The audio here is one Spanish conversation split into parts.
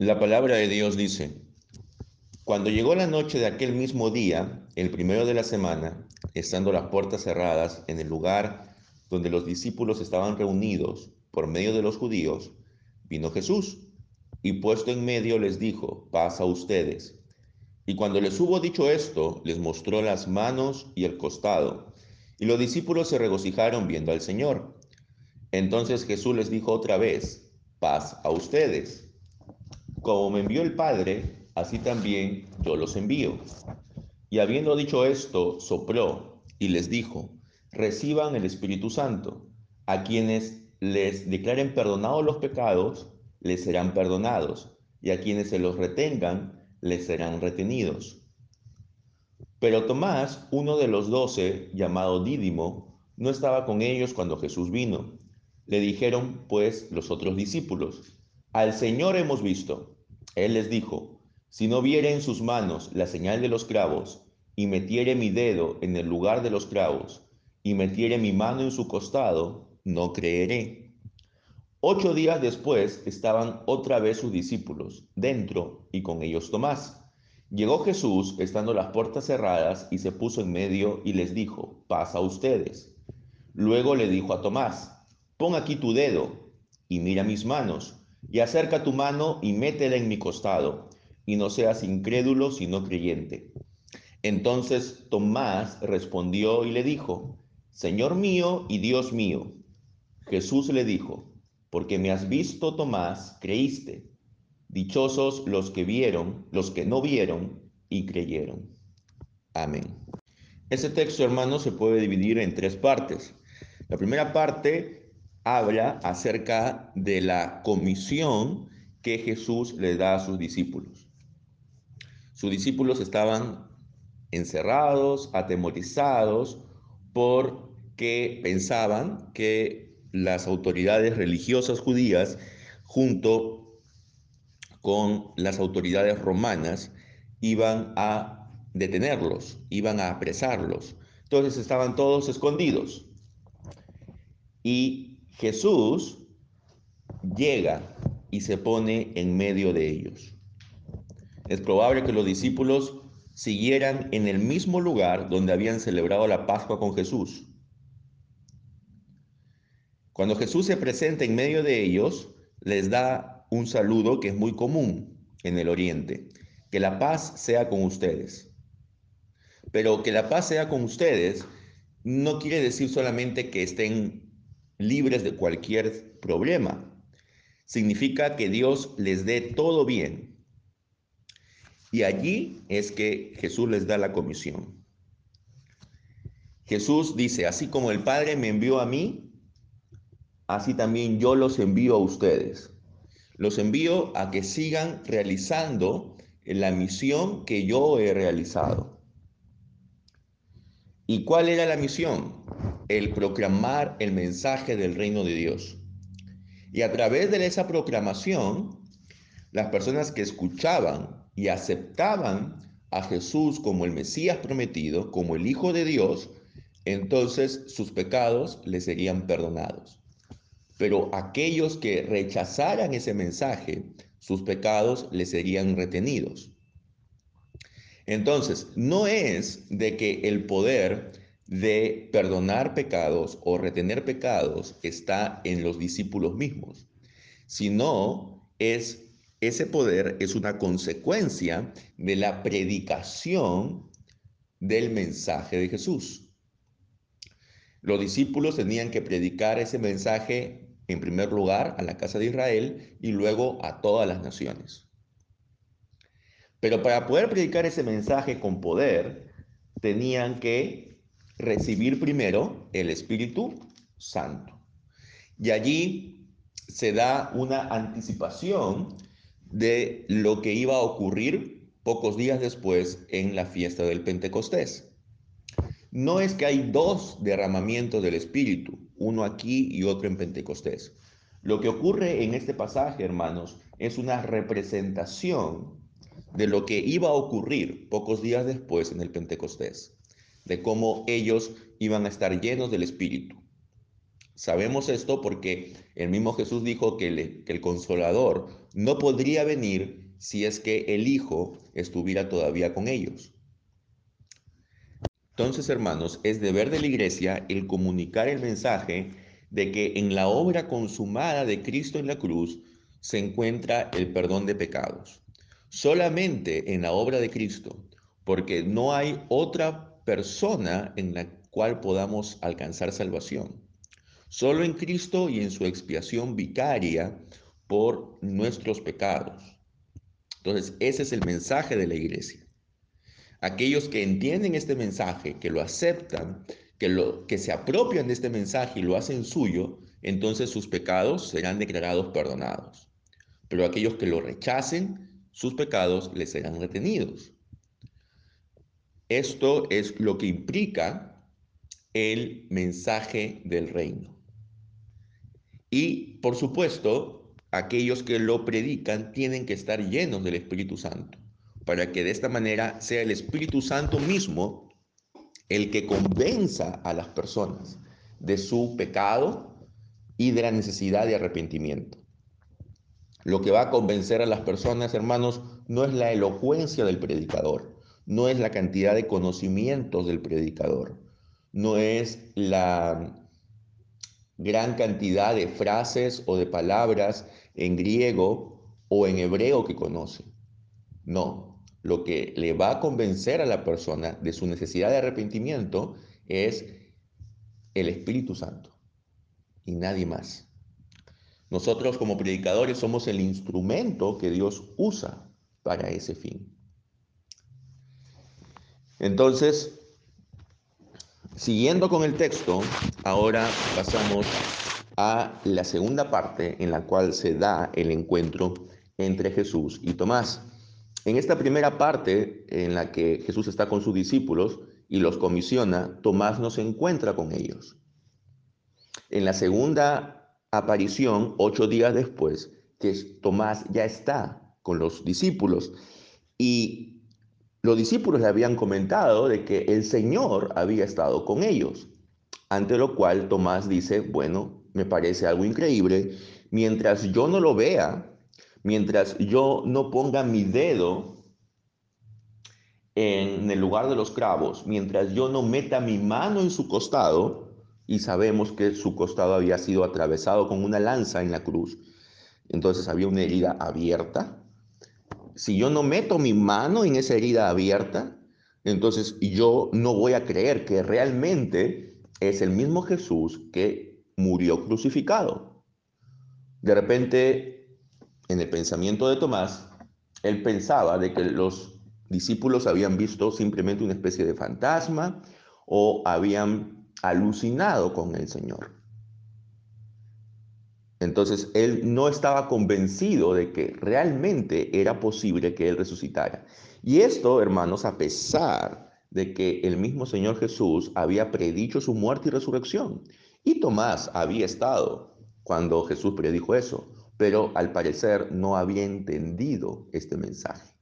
La palabra de Dios dice, cuando llegó la noche de aquel mismo día, el primero de la semana, estando las puertas cerradas en el lugar donde los discípulos estaban reunidos por medio de los judíos, vino Jesús y puesto en medio les dijo, paz a ustedes. Y cuando les hubo dicho esto, les mostró las manos y el costado. Y los discípulos se regocijaron viendo al Señor. Entonces Jesús les dijo otra vez, paz a ustedes. Como me envió el Padre, así también yo los envío. Y habiendo dicho esto, sopló y les dijo, reciban el Espíritu Santo. A quienes les declaren perdonados los pecados, les serán perdonados, y a quienes se los retengan, les serán retenidos. Pero Tomás, uno de los doce, llamado Dídimo, no estaba con ellos cuando Jesús vino. Le dijeron, pues, los otros discípulos, al Señor hemos visto. Él les dijo, si no viere en sus manos la señal de los clavos, y metiere mi dedo en el lugar de los clavos, y metiere mi mano en su costado, no creeré. Ocho días después estaban otra vez sus discípulos dentro y con ellos Tomás. Llegó Jesús estando las puertas cerradas y se puso en medio y les dijo, pasa ustedes. Luego le dijo a Tomás, pon aquí tu dedo y mira mis manos, y acerca tu mano y métela en mi costado, y no seas incrédulo sino creyente. Entonces Tomás respondió y le dijo, Señor mío y Dios mío. Jesús le dijo, porque me has visto, Tomás, creíste. Dichosos los que vieron, los que no vieron y creyeron. Amén. Ese texto, hermano, se puede dividir en tres partes. La primera parte habla acerca de la comisión que Jesús le da a sus discípulos. Sus discípulos estaban encerrados, atemorizados, porque pensaban que las autoridades religiosas judías junto con las autoridades romanas iban a detenerlos, iban a apresarlos. Entonces estaban todos escondidos. Y Jesús llega y se pone en medio de ellos. Es probable que los discípulos siguieran en el mismo lugar donde habían celebrado la Pascua con Jesús. Cuando Jesús se presenta en medio de ellos, les da un saludo que es muy común en el Oriente. Que la paz sea con ustedes. Pero que la paz sea con ustedes no quiere decir solamente que estén libres de cualquier problema. Significa que Dios les dé todo bien. Y allí es que Jesús les da la comisión. Jesús dice, así como el Padre me envió a mí, así también yo los envío a ustedes. Los envío a que sigan realizando la misión que yo he realizado. ¿Y cuál era la misión? El proclamar el mensaje del reino de Dios. Y a través de esa proclamación, las personas que escuchaban y aceptaban a Jesús como el Mesías prometido, como el Hijo de Dios, entonces sus pecados les serían perdonados. Pero aquellos que rechazaran ese mensaje, sus pecados les serían retenidos. Entonces, no es de que el poder de perdonar pecados o retener pecados está en los discípulos mismos, sino es ese poder es una consecuencia de la predicación del mensaje de Jesús. Los discípulos tenían que predicar ese mensaje en primer lugar a la casa de Israel y luego a todas las naciones. Pero para poder predicar ese mensaje con poder, tenían que recibir primero el Espíritu Santo. Y allí se da una anticipación de lo que iba a ocurrir pocos días después en la fiesta del Pentecostés. No es que hay dos derramamientos del Espíritu, uno aquí y otro en Pentecostés. Lo que ocurre en este pasaje, hermanos, es una representación de lo que iba a ocurrir pocos días después en el Pentecostés, de cómo ellos iban a estar llenos del Espíritu. Sabemos esto porque el mismo Jesús dijo que, el consolador no podría venir si es que el Hijo estuviera todavía con ellos. Entonces, hermanos, es deber de la iglesia el comunicar el mensaje de que en la obra consumada de Cristo en la cruz se encuentra el perdón de pecados. Solamente en la obra de Cristo, porque no hay otra persona en la cual podamos alcanzar salvación. Solo en Cristo y en su expiación vicaria por nuestros pecados. Entonces, ese es el mensaje de la iglesia. Aquellos que entienden este mensaje, que lo aceptan, que, lo, que se apropian de este mensaje y lo hacen suyo, entonces sus pecados serán declarados perdonados. Pero aquellos que lo rechacen, sus pecados les serán retenidos. Esto es lo que implica el mensaje del reino. Y, por supuesto, aquellos que lo predican tienen que estar llenos del Espíritu Santo, para que de esta manera sea el Espíritu Santo mismo el que convenza a las personas de su pecado y de la necesidad de arrepentimiento. Lo que va a convencer a las personas, hermanos, no es la elocuencia del predicador, no es la cantidad de conocimientos del predicador, no es la gran cantidad de frases o de palabras en griego o en hebreo que conoce. No, lo que le va a convencer a la persona de su necesidad de arrepentimiento es el Espíritu Santo y nadie más. Nosotros como predicadores somos el instrumento que Dios usa para ese fin. Entonces, Siguiendo con el texto, ahora pasamos a la segunda parte en la cual se da el encuentro entre Jesús y Tomás. En esta primera parte en la que Jesús está con sus discípulos y los comisiona, Tomás no se encuentra con ellos. En la segunda aparición, ocho días después, que Tomás ya está con los discípulos y los discípulos le habían comentado de que el Señor había estado con ellos, ante lo cual Tomás dice, bueno, me parece algo increíble, mientras yo no lo vea, mientras yo no ponga mi dedo en el lugar de los cravos, mientras yo no meta mi mano en su costado, y sabemos que su costado había sido atravesado con una lanza en la cruz, entonces había una herida abierta, si yo no meto mi mano en esa herida abierta, entonces yo no voy a creer que realmente es el mismo Jesús que murió crucificado. De repente, en el pensamiento de Tomás, él pensaba de que los discípulos habían visto simplemente una especie de fantasma o habían alucinado con el Señor. Entonces él no estaba convencido de que realmente era posible que él resucitara. Y esto, hermanos, a pesar de que el mismo Señor Jesús había predicho su muerte y resurrección. Y Tomás había estado cuando Jesús predijo eso, pero al parecer no había entendido este mensaje.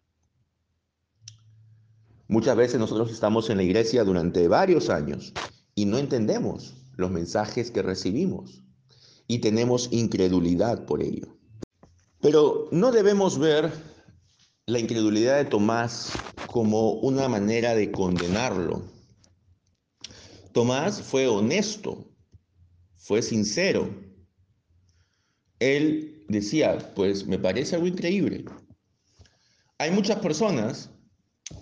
Muchas veces nosotros estamos en la iglesia durante varios años y no entendemos los mensajes que recibimos y tenemos incredulidad por ello. Pero no debemos ver la incredulidad de Tomás como una manera de condenarlo. Tomás fue honesto, fue sincero. Él decía, pues me parece algo increíble. Hay muchas personas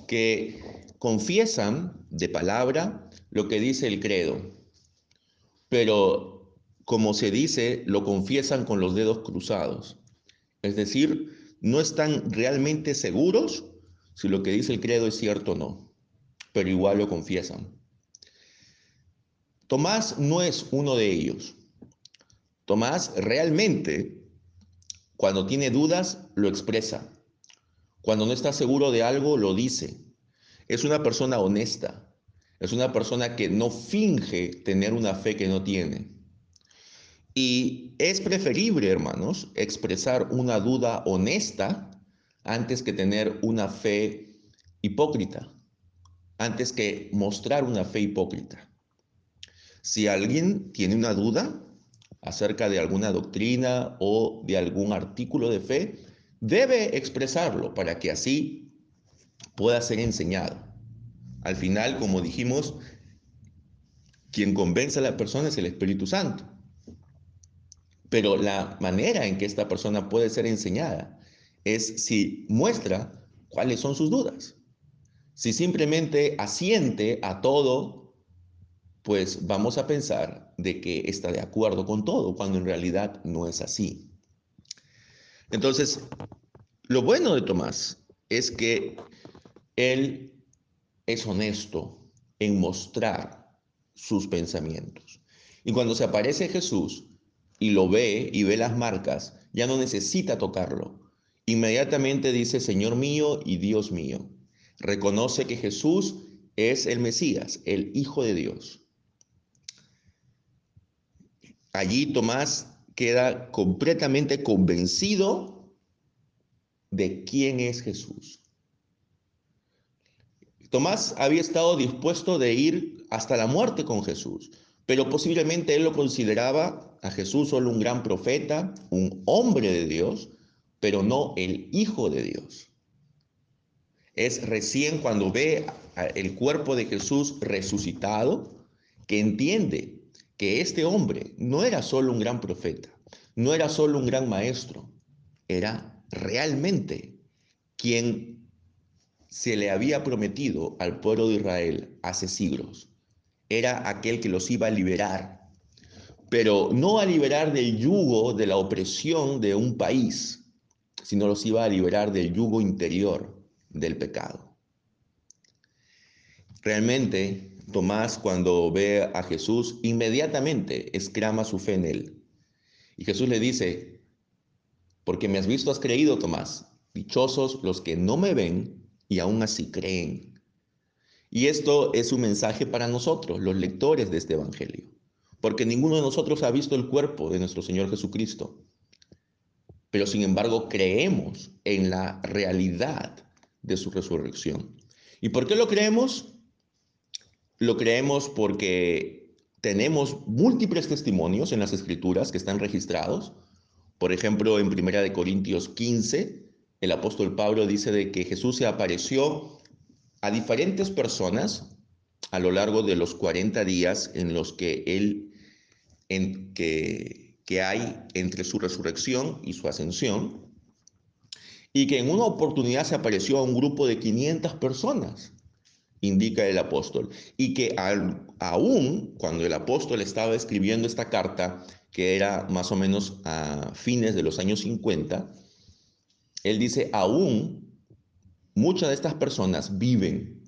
que confiesan de palabra lo que dice el credo, pero como se dice, lo confiesan con los dedos cruzados. Es decir, no están realmente seguros si lo que dice el credo es cierto o no, pero igual lo confiesan. Tomás no es uno de ellos. Tomás realmente, cuando tiene dudas, lo expresa. Cuando no está seguro de algo, lo dice. Es una persona honesta. Es una persona que no finge tener una fe que no tiene. Y es preferible, hermanos, expresar una duda honesta antes que tener una fe hipócrita, antes que mostrar una fe hipócrita. Si alguien tiene una duda, acerca de alguna doctrina o de algún artículo de fe, debe expresarlo para que así pueda ser enseñado. Al final, como dijimos, quien convence a la persona es el Espíritu Santo. Pero la manera en que esta persona puede ser enseñada es si muestra cuáles son sus dudas. Si simplemente asiente a todo, pues vamos a pensar de que está de acuerdo con todo, cuando en realidad no es así. Entonces, lo bueno de Tomás es que él es honesto en mostrar sus pensamientos. Y cuando se aparece Jesús y lo ve y ve las marcas, ya no necesita tocarlo. Inmediatamente dice, Señor mío y Dios mío. Reconoce que Jesús es el Mesías, el Hijo de Dios. Allí Tomás queda completamente convencido de quién es Jesús. Tomás había estado dispuesto de ir hasta la muerte con Jesús, pero posiblemente él lo consideraba a Jesús solo un gran profeta, un hombre de Dios, pero no el Hijo de Dios. Es recién cuando ve el cuerpo de Jesús resucitado que entiende que este hombre no era solo un gran profeta, no era solo un gran maestro, era realmente quien se le había prometido al pueblo de Israel hace siglos. Era aquel que los iba a liberar, pero no a liberar del yugo de la opresión de un país, sino los iba a liberar del yugo interior del pecado. Realmente, Tomás cuando ve a Jesús, inmediatamente exclama su fe en él. Y Jesús le dice, porque me has visto, has creído, Tomás. Dichosos los que no me ven y aún así creen. Y esto es un mensaje para nosotros, los lectores de este Evangelio, porque ninguno de nosotros ha visto el cuerpo de nuestro Señor Jesucristo, pero sin embargo creemos en la realidad de su resurrección. ¿Y por qué lo creemos? Lo creemos porque tenemos múltiples testimonios en las escrituras que están registrados. Por ejemplo, en Primera de Corintios 15, el apóstol Pablo dice de que Jesús se apareció a diferentes personas a lo largo de los 40 días en los que él en, que, que hay entre su resurrección y su ascensión y que en una oportunidad se apareció a un grupo de 500 personas, indica el apóstol, y que aún cuando el apóstol estaba escribiendo esta carta, que era más o menos a fines de los años 50, él dice, aún muchas de estas personas viven.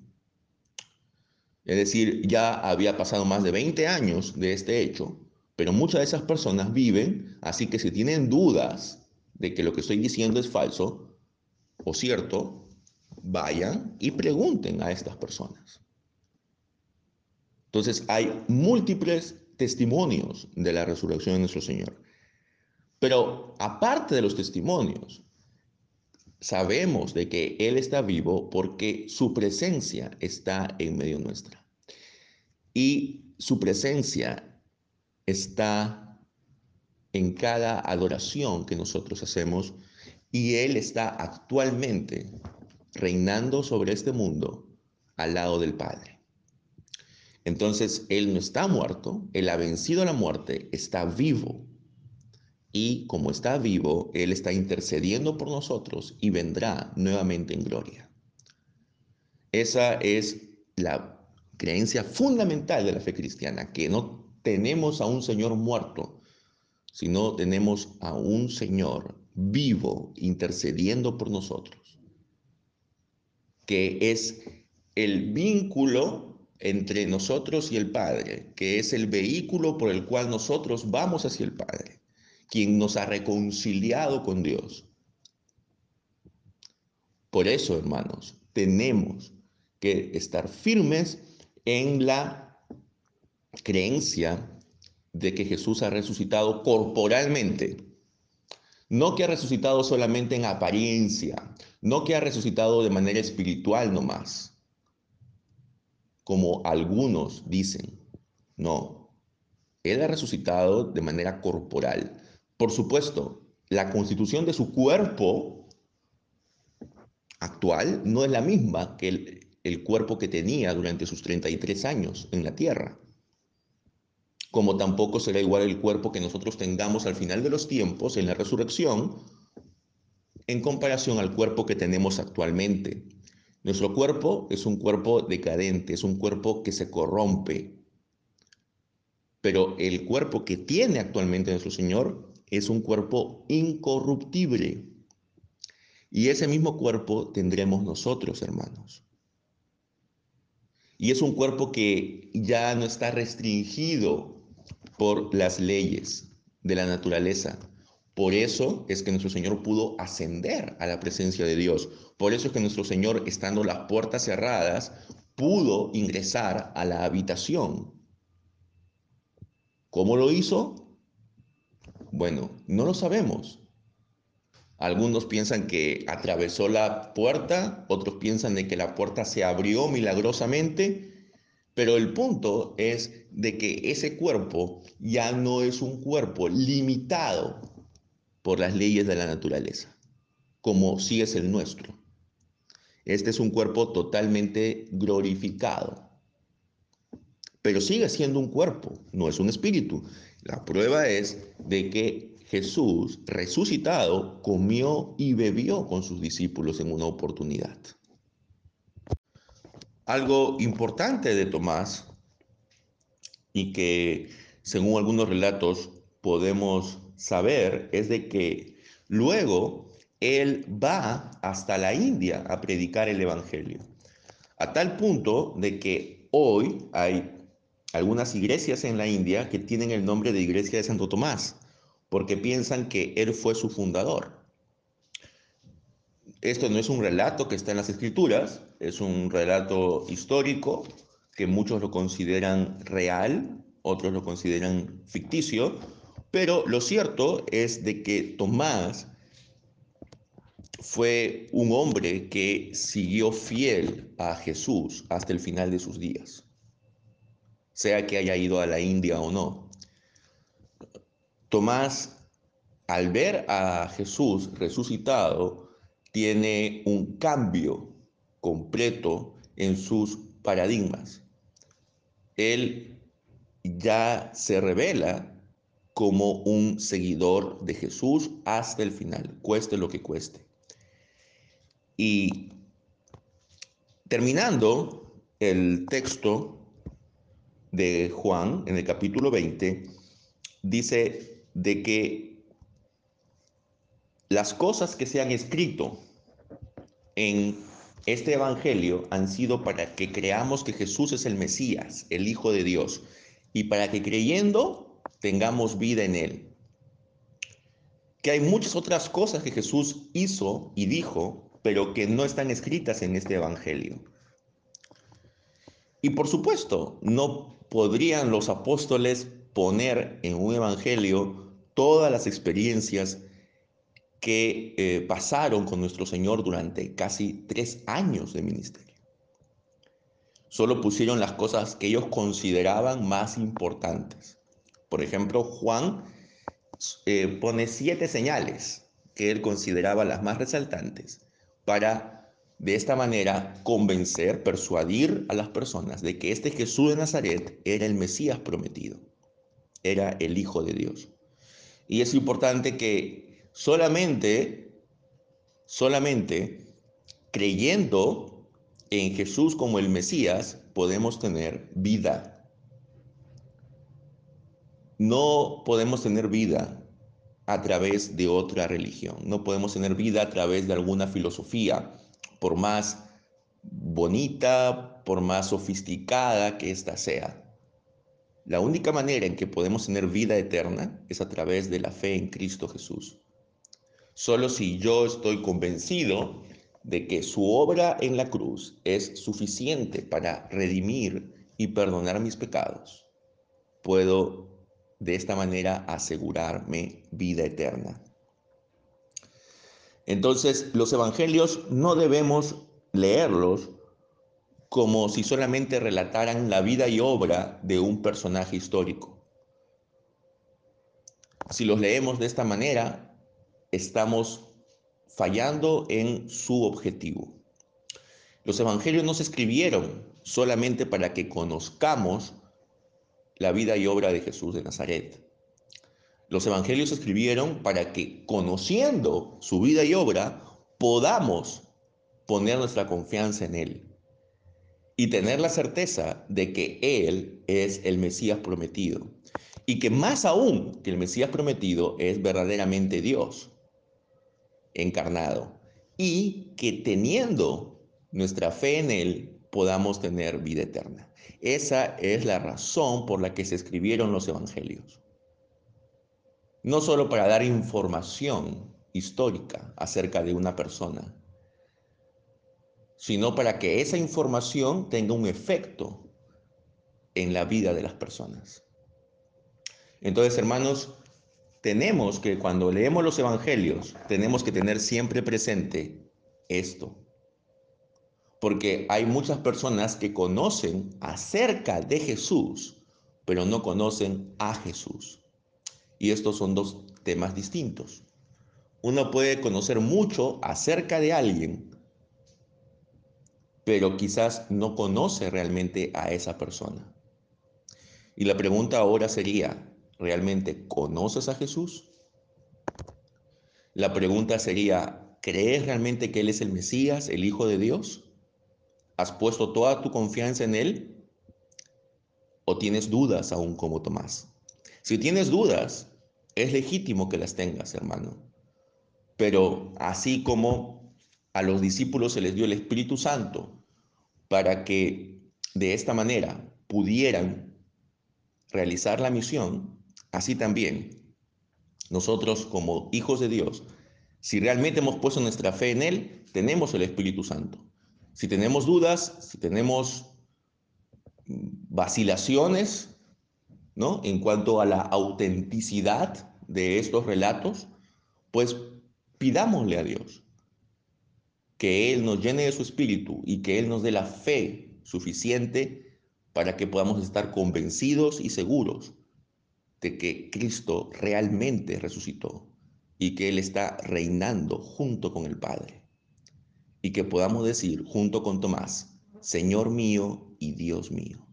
Es decir, ya había pasado más de 20 años de este hecho, pero muchas de esas personas viven, así que si tienen dudas de que lo que estoy diciendo es falso o cierto, vayan y pregunten a estas personas. Entonces hay múltiples testimonios de la resurrección de nuestro Señor. Pero aparte de los testimonios, sabemos de que Él está vivo porque su presencia está en medio nuestra. Y su presencia está en cada adoración que nosotros hacemos y Él está actualmente reinando sobre este mundo al lado del Padre. Entonces, Él no está muerto, Él ha vencido la muerte, está vivo y como está vivo, Él está intercediendo por nosotros y vendrá nuevamente en gloria. Esa es la creencia fundamental de la fe cristiana, que no tenemos a un Señor muerto, sino tenemos a un Señor vivo intercediendo por nosotros, que es el vínculo entre nosotros y el Padre, que es el vehículo por el cual nosotros vamos hacia el Padre quien nos ha reconciliado con Dios. Por eso, hermanos, tenemos que estar firmes en la creencia de que Jesús ha resucitado corporalmente. No que ha resucitado solamente en apariencia, no que ha resucitado de manera espiritual nomás, como algunos dicen. No, Él ha resucitado de manera corporal. Por supuesto, la constitución de su cuerpo actual no es la misma que el, cuerpo que tenía durante sus 33 años en la tierra. Como tampoco será igual el cuerpo que nosotros tengamos al final de los tiempos en la resurrección en comparación al cuerpo que tenemos actualmente. Nuestro cuerpo es un cuerpo decadente, es un cuerpo que se corrompe. Pero el cuerpo que tiene actualmente nuestro Señor es un cuerpo incorruptible. Y ese mismo cuerpo tendremos nosotros, hermanos. Y es un cuerpo que ya no está restringido por las leyes de la naturaleza. Por eso es que nuestro Señor pudo ascender a la presencia de Dios. Por eso es que nuestro Señor, estando las puertas cerradas, pudo ingresar a la habitación. ¿Cómo lo hizo? Bueno, no lo sabemos. Algunos piensan que atravesó la puerta, otros piensan de que la puerta se abrió milagrosamente, pero el punto es de que ese cuerpo ya no es un cuerpo limitado por las leyes de la naturaleza, como sí es el nuestro. Este es un cuerpo totalmente glorificado, pero sigue siendo un cuerpo, no es un espíritu. La prueba es de que Jesús, resucitado, comió y bebió con sus discípulos en una oportunidad. Algo importante de Tomás y que según algunos relatos podemos saber es de que luego él va hasta la India a predicar el Evangelio. A tal punto de que hoy hay algunas iglesias en la India que tienen el nombre de Iglesia de Santo Tomás porque piensan que él fue su fundador. Esto no es un relato que está en las escrituras, es un relato histórico que muchos lo consideran real, otros lo consideran ficticio, pero lo cierto es de que Tomás fue un hombre que siguió fiel a Jesús hasta el final de sus días, sea que haya ido a la India o no. Tomás, al ver a Jesús resucitado, tiene un cambio completo en sus paradigmas. Él ya se revela como un seguidor de Jesús hasta el final, cueste lo que cueste. Y terminando el texto de Juan en el capítulo 20, dice de que las cosas que se han escrito en este Evangelio han sido para que creamos que Jesús es el Mesías, el Hijo de Dios, y para que creyendo tengamos vida en Él. Que hay muchas otras cosas que Jesús hizo y dijo, pero que no están escritas en este Evangelio. Y por supuesto, no podrían los apóstoles poner en un Evangelio todas las experiencias que eh, pasaron con nuestro Señor durante casi tres años de ministerio. Solo pusieron las cosas que ellos consideraban más importantes. Por ejemplo, Juan eh, pone siete señales que él consideraba las más resaltantes para de esta manera convencer, persuadir a las personas de que este Jesús de Nazaret era el Mesías prometido, era el Hijo de Dios. Y es importante que solamente, solamente creyendo en Jesús como el Mesías, podemos tener vida. No podemos tener vida a través de otra religión. No podemos tener vida a través de alguna filosofía, por más bonita, por más sofisticada que ésta sea. La única manera en que podemos tener vida eterna es a través de la fe en Cristo Jesús. Solo si yo estoy convencido de que su obra en la cruz es suficiente para redimir y perdonar mis pecados, puedo de esta manera asegurarme vida eterna. Entonces, los evangelios no debemos leerlos como si solamente relataran la vida y obra de un personaje histórico. si los leemos de esta manera, estamos fallando en su objetivo. Los evangelios no se escribieron solamente para que conozcamos la vida y obra de Jesús de Nazaret. Los evangelios se escribieron para que, conociendo su vida y obra, podamos poner nuestra confianza en Él y tener la certeza de que Él es el Mesías prometido y que más aún que el Mesías prometido es verdaderamente Dios encarnado y que teniendo nuestra fe en Él podamos tener vida eterna. Esa es la razón por la que se escribieron los evangelios. No solo para dar información histórica acerca de una persona, sino para que esa información tenga un efecto en la vida de las personas. Entonces, hermanos, tenemos que cuando leemos los evangelios, tenemos que tener siempre presente esto. Porque hay muchas personas que conocen acerca de Jesús, pero no conocen a Jesús. Y estos son dos temas distintos. Uno puede conocer mucho acerca de alguien, pero quizás no conoce realmente a esa persona. Y la pregunta ahora sería, ¿realmente conoces a Jesús? La pregunta sería, ¿crees realmente que Él es el Mesías, el Hijo de Dios? ¿Has puesto toda tu confianza en Él? ¿O tienes dudas aún como Tomás? Si tienes dudas, es legítimo que las tengas, hermano. Pero así como a los discípulos se les dio el Espíritu Santo para que de esta manera pudieran realizar la misión, así también nosotros como hijos de Dios, si realmente hemos puesto nuestra fe en Él, tenemos el Espíritu Santo. Si tenemos dudas, si tenemos vacilaciones, ¿no? En cuanto a la autenticidad de estos relatos, pues pidámosle a Dios que Él nos llene de su espíritu y que Él nos dé la fe suficiente para que podamos estar convencidos y seguros de que Cristo realmente resucitó y que Él está reinando junto con el Padre. Y que podamos decir junto con Tomás, Señor mío y Dios mío.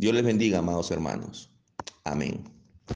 Dios les bendiga, amados hermanos. Amén.